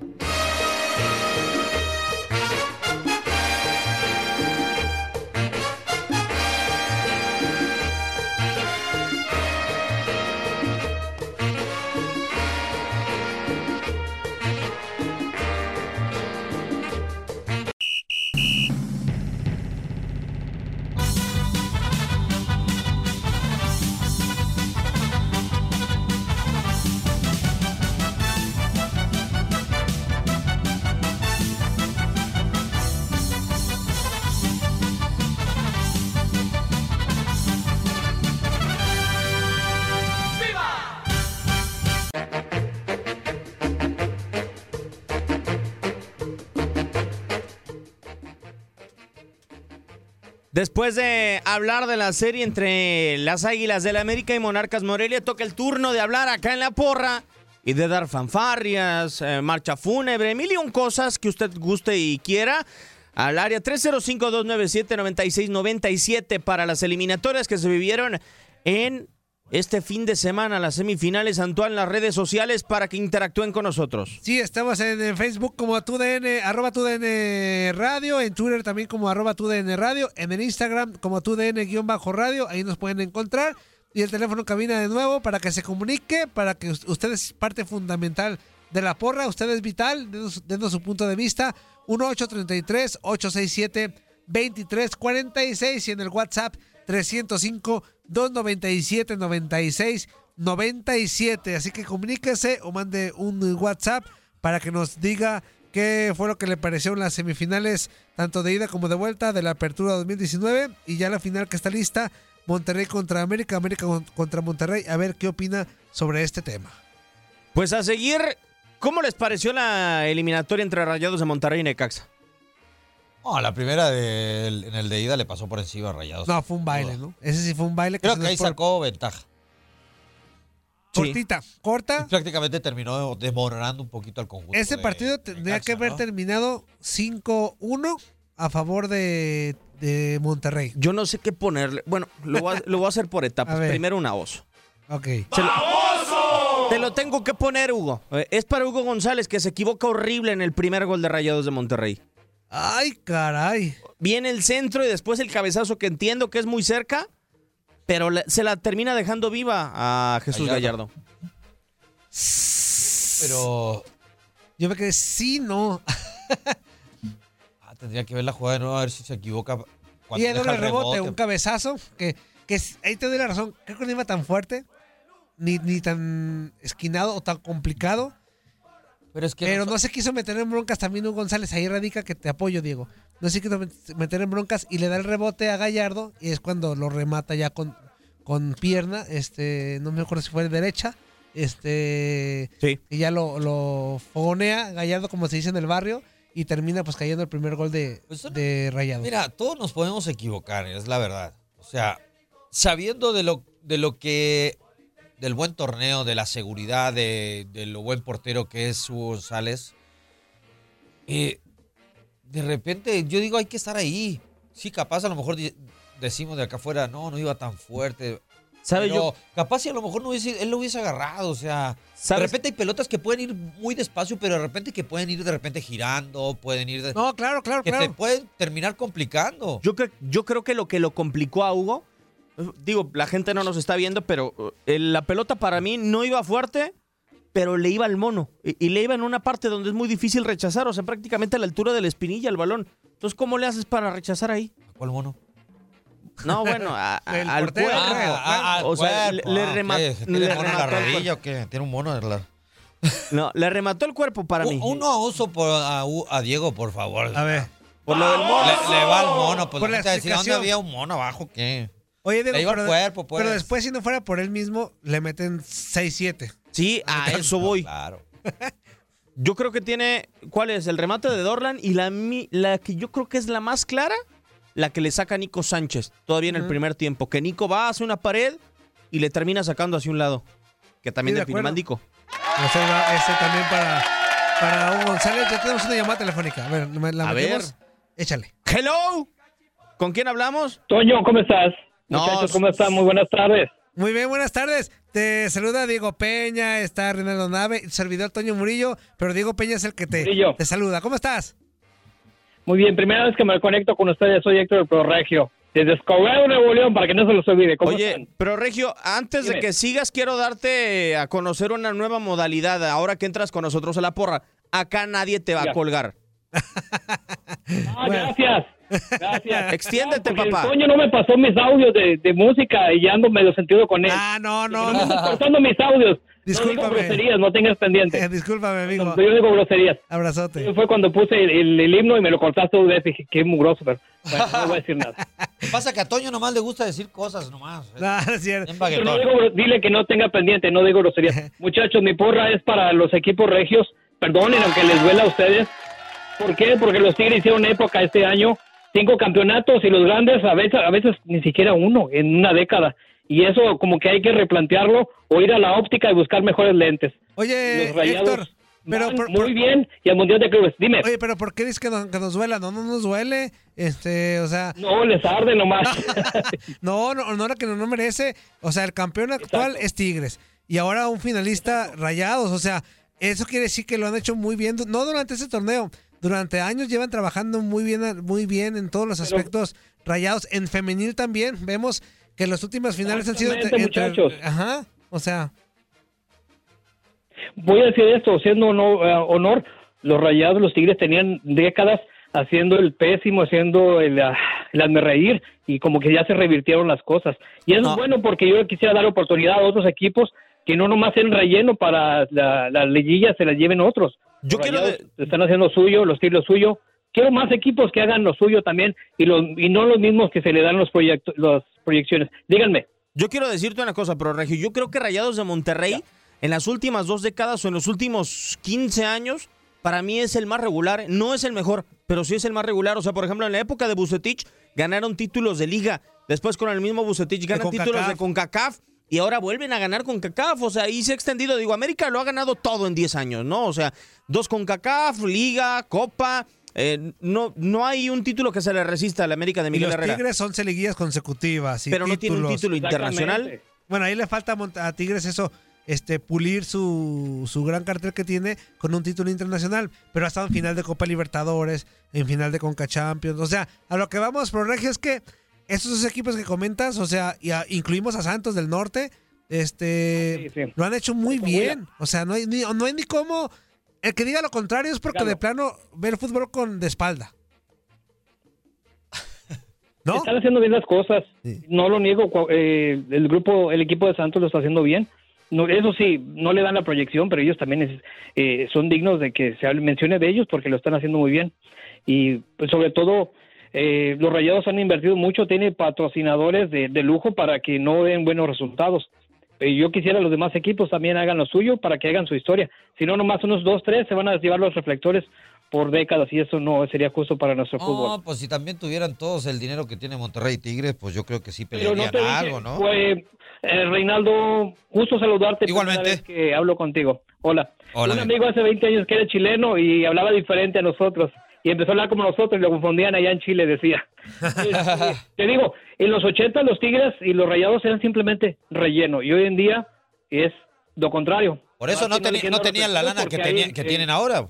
Después de hablar de la serie entre las Águilas del América y Monarcas Morelia, toca el turno de hablar acá en la porra y de dar fanfarrias, eh, marcha fúnebre, mil y un cosas que usted guste y quiera. Al área 305-297-9697 para las eliminatorias que se vivieron en este fin de semana, las semifinales, Antoine, las redes sociales para que interactúen con nosotros. Sí, estamos en, Facebook como TUDN, arroba TUDN Radio, en Twitter también como arroba TUDN Radio, en el Instagram como TUDN-radio, ahí nos pueden encontrar. Y el teléfono cabina de nuevo para que se comunique, para que us- usted es parte fundamental de la porra, usted es vital, denos, denos su punto de vista, 1833-867-2346 y en el WhatsApp 305-297-9697. Así que comuníquese o mande un WhatsApp para que nos diga qué fue lo que le pareció en las semifinales, tanto de ida como de vuelta de la Apertura 2019 y ya la final que está lista, Monterrey contra América, América con- contra Monterrey, a ver qué opina sobre este tema. Pues a seguir, ¿cómo les pareció la eliminatoria entre Rayados de Monterrey y Necaxa? No, la primera en el de ida le pasó por encima a Rayados. No, fue un baile, ¿no? Ese sí fue un baile. Creo se que ahí sacó ventaja. Cortita, corta. Y prácticamente terminó desmoronando un poquito al conjunto. Ese de- partido tendría que haber ¿no? terminado 5-1 a favor de, de Monterrey. Yo no sé qué ponerle. Bueno, lo voy a, lo voy a hacer por etapas. A. Primero una oso. Ok. Lo- Te lo tengo que poner, Hugo. Eh, Es para Hugo González, que se equivoca horrible en el primer gol de Rayados de Monterrey. Ay, caray. Viene el centro y después el cabezazo que entiendo que es muy cerca, pero se la termina dejando viva a Jesús Gallardo. Gallardo. Pero Yo me quedé, sí, no. ah, tendría que ver la jugada de nuevo a ver si se equivoca. cuando Y el doble rebote, un cabezazo, que, que ahí te doy la razón. Creo que no iba tan fuerte, ni, ni tan esquinado o tan complicado. Pero es que Pero no- no se quiso meter en broncas también Hugo González. Ahí radica que te apoyo, Diego. No se quiso met- meter en broncas y le da el rebote a Gallardo. Y es cuando lo remata ya con, con pierna. Este, no me acuerdo si fue de derecha. Este. Sí. Y ya lo, lo fogonea Gallardo, como se dice en el barrio. Y termina pues cayendo el primer gol de, de Rayado. Mira, todos nos podemos equivocar, es la verdad. O sea, sabiendo de lo, de lo que. Del buen torneo, de la seguridad, de, de lo buen portero que es Hugo González. eh, de repente yo digo, hay que estar ahí. Sí, capaz a lo mejor decimos de acá afuera, no, no iba tan fuerte. ¿Sabe Pero yo? capaz si a lo mejor no hubiese, él lo hubiese agarrado, o sea, de repente hay pelotas que pueden ir muy despacio, pero de repente que pueden ir de repente girando, pueden ir de, No, claro, claro, que te claro. pueden terminar complicando. Yo, cre- yo creo que lo que lo complicó a Hugo, digo, la gente no nos está viendo, pero eh, la pelota para mí no iba fuerte, pero le iba al mono. Y, y le iba en una parte donde es muy difícil rechazar, o sea, prácticamente a la altura de la espinilla el balón. Entonces, ¿cómo le haces para rechazar ahí? ¿Cuál mono? No, bueno, a- a- El al portero, cuerpo. creo. Ah, o sea, le, le ah, rema- ¿qué? ¿Tiene le mono en la rodilla o qué? Tiene un mono en la... No, le remató el cuerpo para mí. Un- Uno a uso por, a, a Diego, por favor. A ver. Por lo del mono. Le, le va al mono, pues Por la la decir, ¿dónde había un mono abajo? ¿Qué? Oye, Diego, Le iba al pero, cuerpo, pues. pero después, si no fuera por él mismo, le meten 6-7. Sí, a eso voy. Claro. Yo creo que tiene. ¿Cuál es? El remate de Dorlan y la, la que yo creo que es la más clara, la que le saca Nico Sánchez, todavía en el primer tiempo. Que Nico va hacia una pared y le termina sacando hacia un lado. Que también Sí, de define acuerdo. Mandico. Ese, va- ese también para, para Hugo González. Ya tenemos una llamada telefónica. A ver, la A metemos. Échale. ¡Hello! ¿Con quién hablamos? Toño, ¿cómo estás? No, Muchachos, ¿cómo están? Muy buenas tardes. Muy bien, buenas tardes. Te saluda Diego Peña, está Reinaldo Nave, servidor Toño Murillo, pero Diego Peña es el que te, Murillo. te saluda. ¿Cómo estás? Muy bien, primera vez que me conecto con ustedes, soy Héctor del Pro Regio, desde Escobedo, Nuevo León, para que no se los olvide. ¿Cómo Oye, están? pero Regio, antes de que sigas, quiero darte a conocer una nueva modalidad. Ahora que entras con nosotros a la porra, acá nadie te va a colgar. Ah, gracias. Gracias. Extiéndete, Porque papá. El Toño no me pasó mis audios de, de música y ya ando medio sentido con él. Ah, no, no, no. me no. cortando mis audios. No Discúlpame. digo groserías, no tengas pendiente. Eh, discúlpame, amigo. Yo digo groserías. Abrazote. Fue cuando puse el, el- el himno y me lo cortaste dos veces. Dije, qué mugroso, pero bueno, no voy a decir nada. Pasa que a Toño nomás le gusta decir cosas nomás. No, no es cierto. No digo, dile que no tenga pendiente, no digo groserías. Muchachos, mi porra es para los equipos regios. Perdonen, aunque les duela a ustedes. ¿Por qué? Porque los Tigres hicieron época este año, cinco campeonatos y los grandes a veces, a veces ni siquiera uno en una década. Y eso como que hay que replantearlo o ir a la óptica y buscar mejores lentes. Oye, Héctor, pero por- muy bien y al Mundial de Clubes. Dime. Oye, pero ¿por qué dices que nos, que nos duela? No, no nos duele. Este, o sea. No, les arde nomás. no, no, no, que no, no merece. O sea, el campeón actual es Tigres. Y ahora un finalista rayados. O sea, eso quiere decir que lo han hecho muy bien. No durante ese torneo. Durante años llevan trabajando muy bien, muy bien en todos los aspectos rayados. En femenil también. Vemos que las últimas finales han sido entre, muchachos. Ajá. O sea. Voy a decir esto, siendo honor, eh, honor, los Rayados, los Tigres tenían décadas haciendo el pésimo, haciendo el, ah, el hazme reír y como que ya se revirtieron las cosas. Y es bueno porque yo quisiera dar oportunidad a otros equipos que no nomás sean relleno para la, la liguilla, se las lleven otros. Yo quiero están haciendo suyo, los Tigres lo suyo. Quiero más equipos que hagan lo suyo también y, los, y no los mismos que se le dan los proyectos, las proyecciones. Díganme. Yo quiero decirte una cosa, pero Regio, yo creo que Rayados de Monterrey, en las últimas dos décadas o en los últimos 15 años, para mí es el más regular. No es el mejor, pero sí es el más regular. O sea, por ejemplo, en la época de Bucetich ganaron títulos de liga. Después con el mismo Bucetich ganan títulos de CONCACAF. Y ahora vuelven a ganar con CACAF, o sea, ahí se ha extendido. Digo, América lo ha ganado todo en 10 años, ¿no? O sea, dos con CACAF, Liga, Copa. eh, no, no hay un título que se le resista a la América de Y Miguel los Herrera. Tigres son liguillas consecutivas. y Pero no tiene un título internacional. Bueno, ahí le falta a Tigres eso, este, pulir su, su gran cartel que tiene con un título internacional. Pero ha estado en final de Copa Libertadores, en final de Conca Champions. O sea, a lo que vamos, Pro Regio, es que estos dos equipos que comentas, o sea, y a- incluimos a Santos del Norte, este, lo han hecho muy bien. O sea, no hay, ni, no hay ni cómo. El que diga lo contrario es porque de plano ve el fútbol con de espalda. ¿No? Están haciendo bien las cosas. No lo niego. eh, el grupo, el equipo de Santos lo está haciendo bien. No, eso sí, no le dan la proyección, pero ellos también es- eh, son dignos de que se mencione de ellos porque lo están haciendo muy bien. Y pues, sobre todo, eh, los Rayados han invertido mucho, tiene patrocinadores de, de lujo para que no den buenos resultados. Eh, yo quisiera los demás equipos también hagan lo suyo para que hagan su historia. Si no, nomás unos dos, tres se van a llevar los reflectores por décadas y eso no sería justo para nuestro fútbol. No, pues si también tuvieran todos el dinero que tiene Monterrey y Tigres, pues yo creo que sí pelearían no algo, ¿no? fue, eh, Reinaldo, gusto saludarte. Igualmente. Que hablo contigo. Hola. Hola, Un amigo. amigo hace 20 años que era chileno y hablaba diferente a nosotros. Y empezó a hablar como nosotros y lo confundían allá en Chile, decía. Te digo, en los 80 los Tigres y los Rayados eran simplemente relleno y hoy en día es lo contrario. Por eso no, no tenían la lana que, hay- que eh, tienen ahora.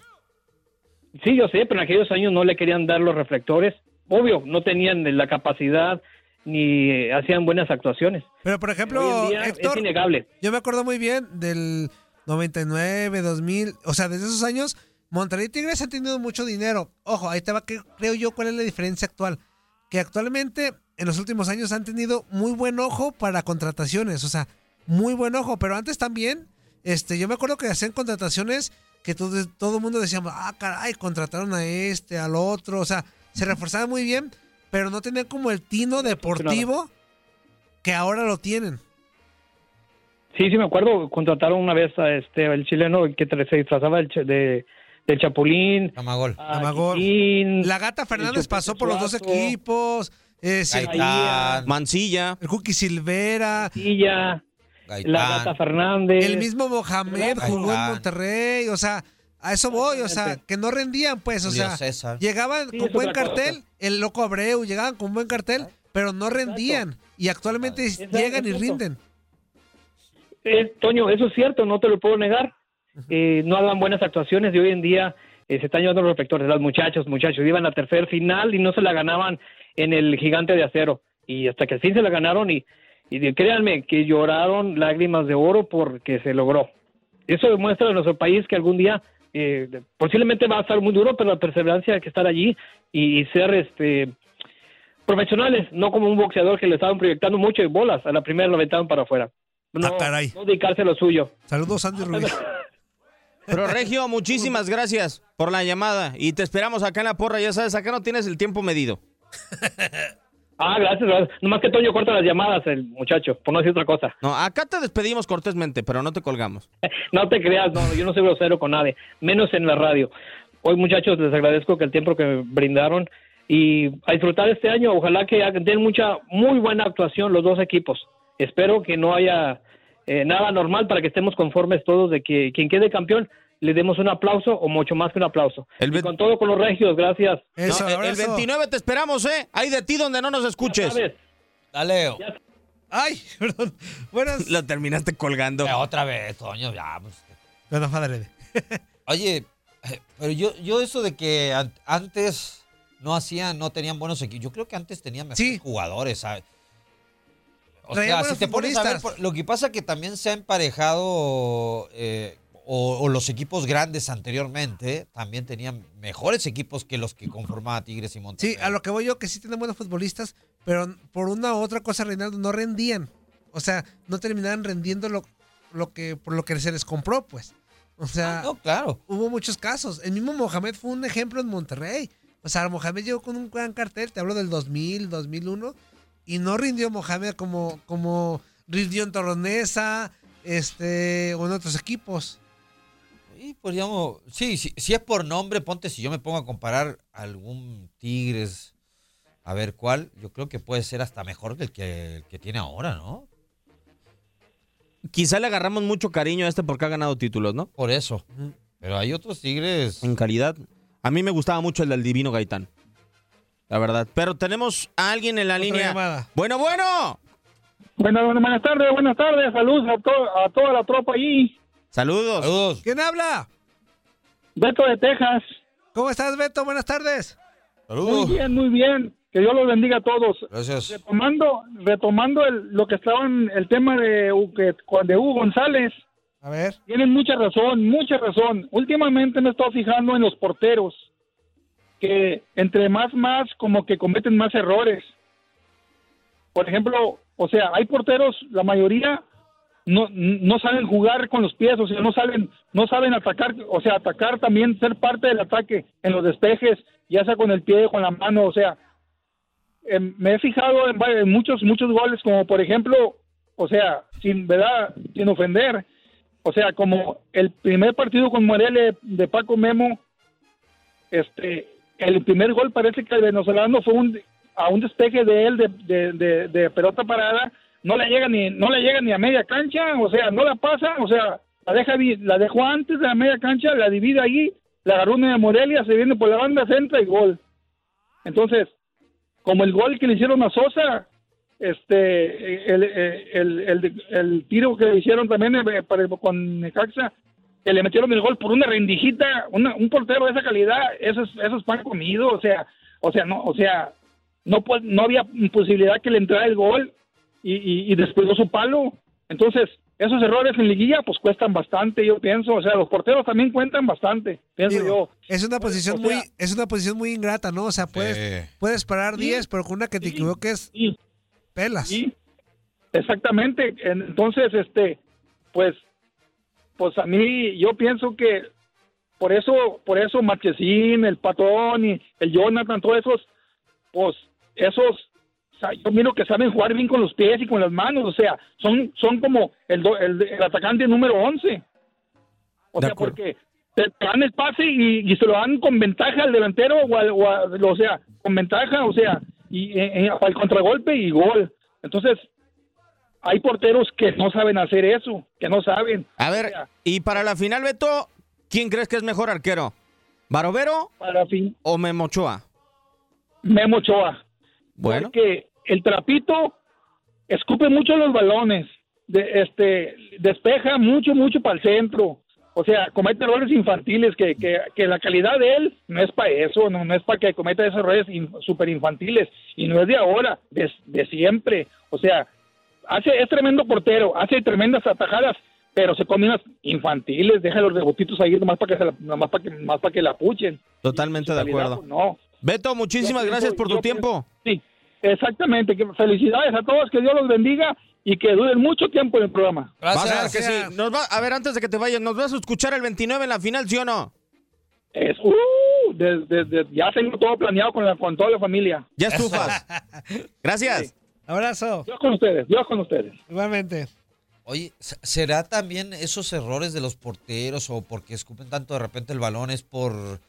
Sí, yo sé, pero en aquellos años no le querían dar los reflectores. Obvio, no tenían la capacidad ni eh, hacían buenas actuaciones. Pero por ejemplo, Héctor, es innegable. yo me acuerdo muy bien del 99, 2000, o sea, desde esos años, Monterrey Tigres han tenido mucho dinero. Ojo, ahí te va que creo yo cuál es la diferencia actual. Que actualmente, en los últimos años, han tenido muy buen ojo para contrataciones, o sea, muy buen ojo, pero antes también, este, yo me acuerdo que hacían contrataciones que todo, todo el mundo decíamos, ah, caray, contrataron a este, al otro, o sea, se reforzaban muy bien, pero no tenían como el tino deportivo que ahora lo tienen. Sí, sí, me acuerdo, contrataron una vez a este, el chileno que se disfrazaba de, del Chapulín. Amagol. a Amagol. Chiquín, La Gata Fernández pasó por los dos equipos. eh, Gaitán. Mancilla. El Cookie Silvera. Gaitán. la Gata Fernández. El mismo Mohamed Gaitán. jugó en Monterrey. O sea, a eso voy. O sea, que no rendían, pues. O sea, César. llegaban Sí, con buen cartel. cosa. El loco Abreu, llegaban con buen cartel, pero no rendían. Y actualmente Exacto, llegan y rinden. Eh, Toño, eso es cierto, no te lo puedo negar. Eh, no hagan buenas actuaciones y hoy en día eh, se están llevando los reflectores. Los muchachos, muchachos, iban a tercer final y no se la ganaban en el gigante de acero. Y hasta que al fin se la ganaron y, créanme que lloraron lágrimas de oro porque se logró. Eso demuestra a nuestro país que algún día eh, posiblemente va a estar muy duro, pero la perseverancia hay que estar allí y, y ser este profesionales, no como un boxeador que le estaban proyectando mucho y bolas, a la primera lo aventaban para afuera. No, Ah, caray. no dedicarse a lo suyo. Saludos, Andy Ruiz. Pero Regio, muchísimas gracias por la llamada y te esperamos acá en la porra. Ya sabes, acá no tienes el tiempo medido. Ah, gracias, gracias. Nomás que Toño corta las llamadas, el muchacho, por no decir otra cosa. No, acá te despedimos cortésmente, pero no te colgamos. No te creas, no, yo no soy grosero con nadie, menos en la radio. Hoy, muchachos, les agradezco que el tiempo que me brindaron y a disfrutar este año. Ojalá que den mucha, muy buena actuación los dos equipos. Espero que no haya eh, nada normal para que estemos conformes todos de que quien quede campeón le demos un aplauso o mucho más que un aplauso. Y con todo con los regios, gracias. No, el- el 29 te esperamos, ¿eh? Ahí de ti donde no nos escuches. Dale. Ay, perdón. Buenas. Lo terminaste colgando. Eh, otra vez, Toño, ya. Pues. No, no, padre. Oye, eh, pero yo, yo eso de que an- antes no hacían, no tenían buenos equipos. Yo creo que antes tenían mejores jugadores, ¿sabes? O Traían sea, buenos si te pones a ver, futbolistas. por- lo que pasa que también se ha emparejado, eh, o, o los equipos grandes anteriormente también tenían mejores equipos que los que conformaba Tigres y Monterrey. Sí, a lo que voy yo, que sí tienen buenos futbolistas, pero por una u otra cosa, Reinaldo, no rendían. O sea, no terminaban rendiendo lo, lo que, por lo que se les compró, pues. O sea, no, claro. hubo muchos casos. El mismo Mohamed fue un ejemplo en Monterrey. O sea, Mohamed llegó con un gran cartel, te hablo del 2000, 2001, y no rindió Mohamed como, como rindió en Torronesa, este, o en otros equipos. Y podríamos, sí, sí, si es por nombre, ponte, si yo me pongo a comparar algún Tigres, a ver cuál, yo creo que puede ser hasta mejor que el que, el que tiene ahora, ¿no? Quizá le agarramos mucho cariño a este porque ha ganado títulos, ¿no? Por eso. Pero hay otros Tigres. En calidad. A mí me gustaba mucho el del Divino Gaitán. La verdad. Pero tenemos a alguien en la línea. llamada. Bueno, bueno. Bueno, bueno, buenas tardes, buenas tardes. Saludos a, to- a toda la tropa ahí. Saludos. Saludos. ¿Quién habla? Beto de Texas. ¿Cómo estás, Beto? Buenas tardes. Muy bien, muy bien. Que Dios los bendiga a todos. Gracias. Retomando, retomando el- lo que estaba en el tema de, que- de Hugo González. A ver. Tienen mucha razón, mucha razón. Últimamente me he estado fijando en los porteros. Que entre más, más, como que cometen más errores. Por ejemplo, o sea, hay porteros, la mayoría no, no saben jugar con los pies, o sea, no saben, no saben atacar, o sea, atacar también, ser parte del ataque en los despejes, ya sea con el pie, con la mano, o sea, em, me he fijado en, en muchos, muchos goles, como por ejemplo, o sea, sin verdad, sin ofender, o sea, como el primer partido con Morelia de Paco Memo, este, el primer gol parece que el venezolano fue un, a un despeje de él de, de, de- pelota parada, no le llega ni, no le llega ni a media cancha, o sea, no la pasa, o sea, la deja, la dejó antes de la media cancha, la divide ahí, le agarró una de Morelia, se viene por la banda, centra y gol. Entonces, como el gol que le hicieron a Sosa, este, el, el, el, el tiro que le hicieron también eh, para- con Necaxa, que le metieron el gol por una rendijita, una- un portero de esa calidad, eso es, eso es pan comido, o sea, o sea, no, o sea, no, pu- no había posibilidad que le entrara el gol y, y, y despegó su palo. Entonces, esos errores en liguilla pues cuestan bastante, yo pienso, o sea, los porteros también cuentan bastante, pienso Digo, yo. Es una posición o muy, es una posición muy ingrata, ¿no? O sea, puedes, puedes parar 10, pero con una que te equivoques, pelas. Sí, exactamente. Entonces, este, pues, pues a mí, yo pienso que por eso, por eso Marchesín, el Patrón y el Jonathan, todos esos, pues, esos, o sea, yo miro que saben jugar bien con los pies y con las manos, o sea, son, son como el, do- el, el atacante número 11. O sea, porque te te dan el pase y, y se lo dan con ventaja al delantero o, al- o a- o sea, con ventaja, o sea, y eh, eh, al contragolpe y gol. Entonces, hay porteros que no saben hacer eso, que no saben. A ver, y para la final, Beto, ¿quién crees que es mejor arquero? ¿Barovero Para fin, o Memochoa? Memo Ochoa. Bueno. Porque el trapito escupe mucho los balones, de, este, despeja mucho, mucho para el centro. O sea, comete errores infantiles que, que, que la calidad de él no es para eso, no, no es para que cometa esos errores in- súper infantiles. Y no es de ahora, de, de siempre. O sea, hace, es tremendo portero, hace tremendas atajadas, pero se come unas infantiles, deja los rebotitos ahí nomás para que, se la, nomás para que, nomás para que la puchen. Totalmente de acuerdo. pues, no. Beto, muchísimas Yo gracias pienso- por tu tiempo. Sí, exactamente. Que felicidades a todos, que Dios los bendiga y que duren mucho tiempo en el programa. Vas a ver que sí. Nos va, a ver, antes de que te vayas, ¿nos vas a escuchar el 29 en la final, sí o no? Es, uh, de- de- de- ya tengo todo planeado con, la, con toda la familia. Ya estufas. Gracias. Abrazo. Dios con ustedes, Dios con ustedes. Igualmente. Oye, ¿se- ¿será también esos errores de los porteros o porque escupen tanto de repente el balón es por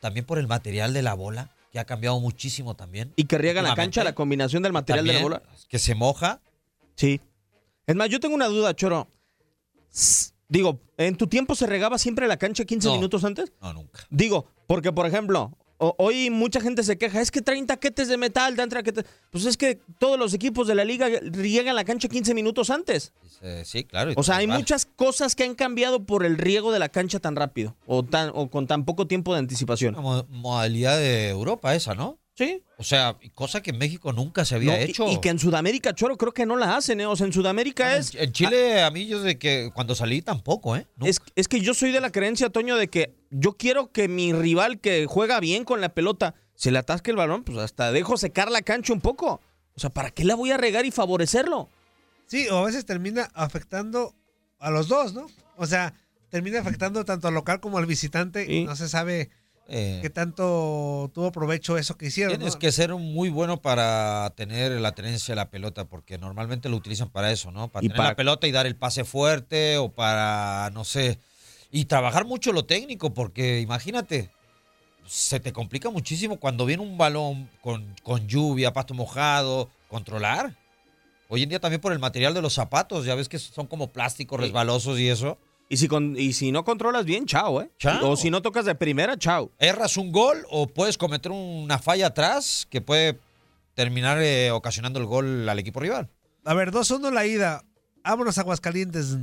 también por el material de la bola, que ha cambiado muchísimo también? Y que riega la cancha la combinación del material de la bola. Que se moja. Sí. Es más, yo tengo una duda, Choro. Digo, ¿en tu tiempo se regaba siempre la cancha 15 No. minutos antes? No, nunca. Digo, porque por ejemplo, o- hoy mucha gente se queja, es que traen taquetes de metal, dan taquetes. Pues es que todos los equipos de la liga riegan la cancha 15 minutos antes. Eh, sí, claro. O sea, hay muchas cosas que han cambiado por el riego de la cancha tan rápido o, tan, o con tan poco tiempo de anticipación. Una modalidad de Europa esa, ¿no? Sí. O sea, cosa que en México nunca se había No, hecho. Y, que en Sudamérica, Choro, creo que no la hacen, ¿eh? O sea, en Sudamérica es... En Chile, a mí yo de que cuando salí tampoco, ¿eh? Es, es que yo soy de la creencia, Toño, de que yo quiero que mi rival que juega bien con la pelota, se le atasque el balón, pues hasta dejo secar la cancha un poco. O sea, ¿para qué la voy a regar y favorecerlo? Sí, o a veces termina afectando a los dos, ¿no? O sea, termina afectando tanto al local como al visitante. y No se sabe Eh, qué tanto tuvo provecho eso que hicieron. Tienes ¿no? que ser muy bueno para tener la tenencia de la pelota, porque normalmente lo utilizan para eso, ¿no? Para Y tener para- la pelota y dar el pase fuerte o para, no sé, y trabajar mucho lo técnico, porque imagínate, se te complica muchísimo cuando viene un balón con, con lluvia, pasto mojado, controlar. Hoy en día también por el material de los zapatos, ya ves que son como plásticos resbalosos y eso. Y si, con, y si no controlas bien, chao, ¿eh? Chao. O si no tocas de primera, chao. Erras un gol o puedes cometer una falla atrás que puede terminar eh, ocasionando el gol al equipo rival. A ver, 2-1 la ida. Vámonos a Aguascalientes.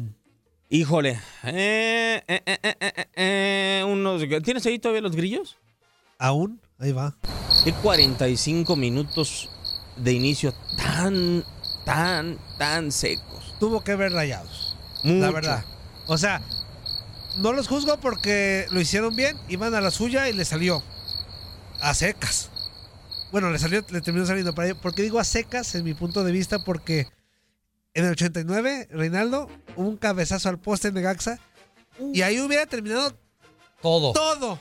Híjole. Eh, eh, eh, eh, eh, eh, unos, ¿Tienes ahí todavía los grillos? ¿Aún? Ahí va. Qué 45 minutos de inicio tan, tan, tan secos. Tuvo que ver rayados. La verdad. O sea, no los juzgo porque lo hicieron bien, iban a la suya y le salió. A secas. Bueno, le salió, le terminó saliendo. para ¿Por qué digo a secas en mi punto de vista? Porque en el 89, Reinaldo, hubo un cabezazo al poste de Gaxa y ahí hubiera terminado todo. Todo.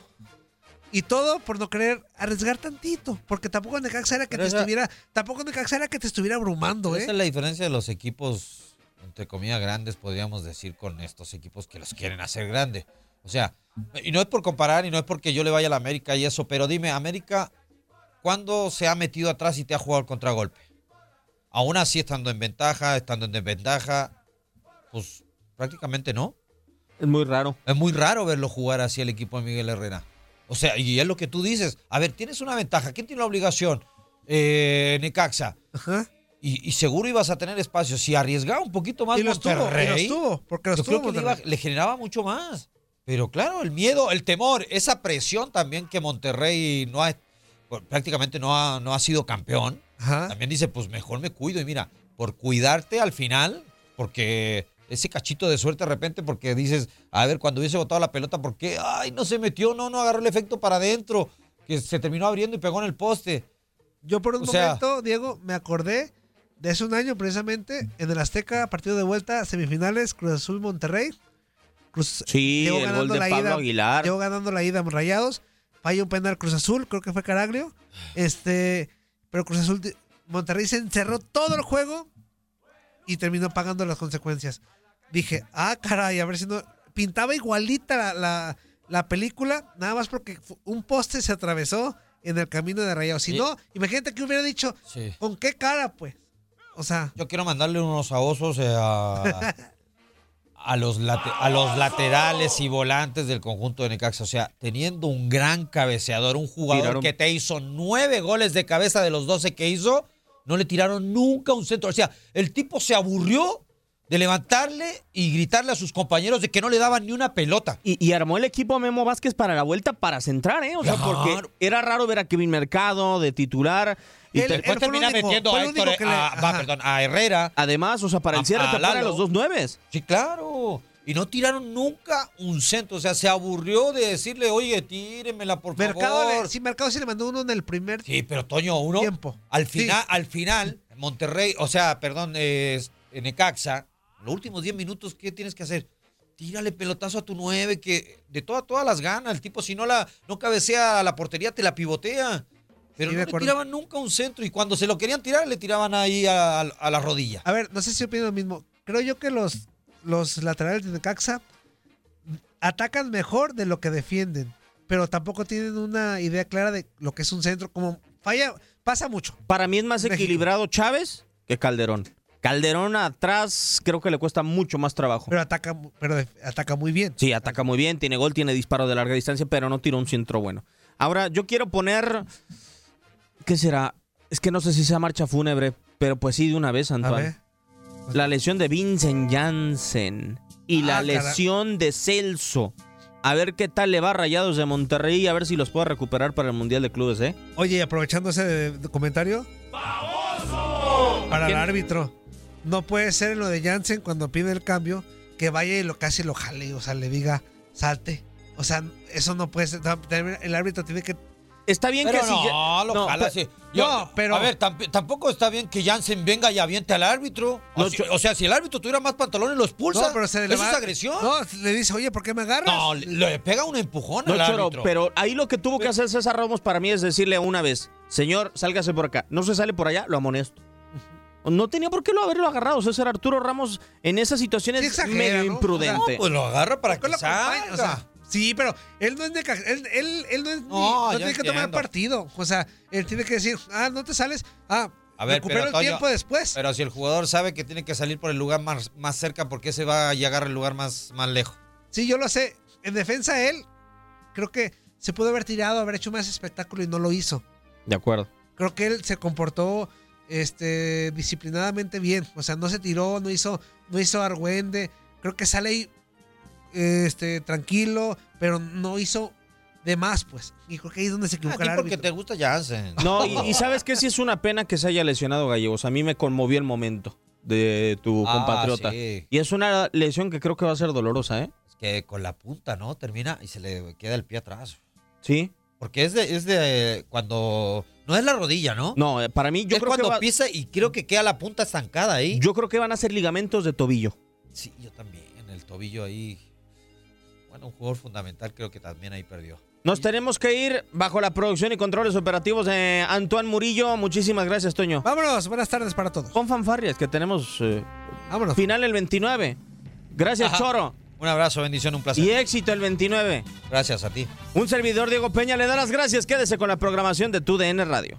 Y todo por no querer arriesgar tantito. Porque tampoco Necaxa era que Pero te esa- estuviera. Tampoco Necaxa era que te estuviera abrumando, Esa ¿eh? es la diferencia de los equipos, entre comillas, grandes, podríamos decir, con estos equipos que los quieren hacer grande. O sea, y no es por comparar y no es porque yo le vaya a la América y eso, pero dime, América, ¿cuándo se ha metido atrás y te ha jugado el contragolpe? Aún así, estando en ventaja, estando en desventaja, pues prácticamente no. Es muy raro. Es muy raro verlo jugar así el equipo de Miguel Herrera. O sea, y es lo que tú dices. A ver, tienes una ventaja. ¿Quién tiene la obligación? Eh, Necaxa. Y, y seguro ibas a tener espacio. Si arriesgaba un poquito más Y los tuvo, Monterrey, y los tuvo, porque los yo creo tuvo que le, iba- Monterrey. le generaba mucho más. Pero claro, el miedo, el temor, esa presión también que Monterrey no ha, prácticamente no ha, no ha sido campeón. También dice, pues mejor me cuido. Y mira, por cuidarte al final, porque ese cachito de suerte de repente, porque dices, a ver, cuando hubiese botado la pelota, ¿por qué? Ay, no se metió, no, no agarró el efecto para adentro, que se terminó abriendo y pegó en el poste. Yo por un O sea- momento, Diego, me acordé de hace un año precisamente, en el Azteca, partido de vuelta, semifinales, Cruz Azul Monterrey. Cruz, Sí, llegó el gol ganando de la Pablo ida, Aguilar. Llegó ganando la ida Rayados. Falla un penal Cruz Azul, creo que fue Caraglio. Este, pero Cruz Azul, Monterrey se encerró todo el juego y terminó pagando las consecuencias. Dije, ah, caray, a ver si no. Pintaba igualita la, la- la película, nada más porque un poste se atravesó en el camino de Rayados. Si Sí. no, imagínate que hubiera dicho, Sí. ¿con qué cara, pues? O sea. Yo quiero mandarle unos aosos eh, a, a, los late- a los laterales y volantes del conjunto de Necaxa. O sea, teniendo un gran cabeceador, un jugador Tiraron- que te hizo nueve goles de cabeza de los doce que hizo, no le tiraron nunca un centro. O sea, el tipo se aburrió de levantarle y gritarle a sus compañeros de que no le daban ni una pelota. Y, y armó el equipo Memo Vázquez para la vuelta para centrar, ¿eh? O sea, porque era raro ver a Kevin Mercado de titular. Y te- después termina metiendo a, Héctor- a- va, perdón, a Herrera. Además, o sea, para el cierre a te los dos nueves. Sí, claro. Y no tiraron nunca un centro. O sea, se aburrió de decirle, oye, tíremela, por Mercado, favor. le, sí, Mercado sí le mandó uno en el primer Sí, pero Toño, uno. tiempo. Al Sí. final, al final, Monterrey, o sea, perdón, eh, en Necaxa, los últimos 10 minutos, ¿qué tienes que hacer? Tírale pelotazo a tu nueve, que de todas, todas las ganas. El tipo, si no la, no cabecea a la portería, te la pivotea. Pero Sí, no le tiraban nunca un centro. Y cuando se lo querían tirar, le tiraban ahí a, a la rodilla. A ver, no sé si opino lo mismo. Creo yo que los, los laterales de Necaxa atacan mejor de lo que defienden, pero tampoco tienen una idea clara de lo que es un centro. Como falla, pasa mucho. Para mí es más México. equilibrado Chávez que Calderón. Calderón atrás creo que le cuesta mucho más trabajo. Pero ataca, pero ataca muy bien. Sí, ataca muy bien, tiene gol, tiene disparo de larga distancia, pero no tira un centro bueno. Ahora, yo quiero poner. ¿Qué será? Es que no sé si sea marcha fúnebre, pero pues sí, de una vez, Antoine. ver. La lesión de Vincent Janssen y la Ah, cara- lesión de Celso. A ver qué tal le va a Rayados de Monterrey y a ver si los puede recuperar para el Mundial de Clubes, ¿eh? Oye, y aprovechando ese de- comentario. Para el árbitro. No puede ser en lo de Jansen cuando pide el cambio que vaya y lo casi lo jale, o sea, le diga salte. O sea, eso no puede ser. El árbitro tiene que. Está bien Pero que si no, ya- lo no, jala, pe- sí. Yo- no, pero- A ver, tamp- tampoco está bien que Jansen venga y aviente al árbitro. O, No, si- yo- o sea, si el árbitro tuviera más pantalones, lo expulsa. No, pero se le ¿Eso va- es agresión? No, le dice, oye, ¿por qué me agarras? No, le, le pega un empujón No, al Choro, árbitro. pero ahí lo que tuvo que hacer César Ramos para mí es decirle una vez, señor, sálgase por acá. No se sale por allá, lo amonesto. No tenía por qué lo haberlo agarrado. César Arturo Ramos en esa situación Sí exagera, medio ¿no? imprudente. No, pues lo agarra para ¿Por que lo salga. O sea, sí, pero él no es de él, él, él no es ni- No, no, ya tiene que tomar partido. O sea, él tiene que decir, ah, no te sales, ah, A ver, recupero pero, el Toño, tiempo después. Pero si el jugador sabe que tiene que salir por el lugar más, más cerca, ¿por qué se va y agarra el lugar más, más lejos? Sí, yo lo sé. En defensa él, creo que se pudo haber tirado, haber hecho más espectáculo y no lo hizo. De acuerdo. Creo que él se comportó este disciplinadamente bien. O sea, no se tiró, no hizo, no hizo argüende. Creo que sale ahí este, tranquilo, pero no hizo de más, pues. Y creo que ahí es donde se equivoca el porque árbitro. te gusta Jansen. No, y, y sabes que sí es una pena que se haya lesionado Gallegos. A mí me conmovió el momento de tu Ah, compatriota. sí. Y es una lesión que creo que va a ser dolorosa, ¿eh? Es que con la punta, ¿no? Termina y se le queda el pie atrás. Sí. Porque es de, es de cuando. No es la rodilla, ¿no? No, eh, para mí yo es creo cuando que va- pisa y creo que queda la punta estancada ahí. yo creo que van a ser ligamentos de tobillo. Sí, yo también. El tobillo ahí. Bueno, un jugador fundamental creo que también ahí perdió. Nos tenemos que ir bajo la producción y controles operativos de Antoine Murillo. Muchísimas gracias, Toño. Vámonos, buenas tardes para todos. Con fanfarrias, que tenemos eh, Vámonos. final el 29. Gracias, Ajá. Choro. Un abrazo, bendición, un placer. Y éxito el 29. Gracias a ti. Un servidor, Diego Peña, le da las gracias. Quédese con la programación de tu DN Radio.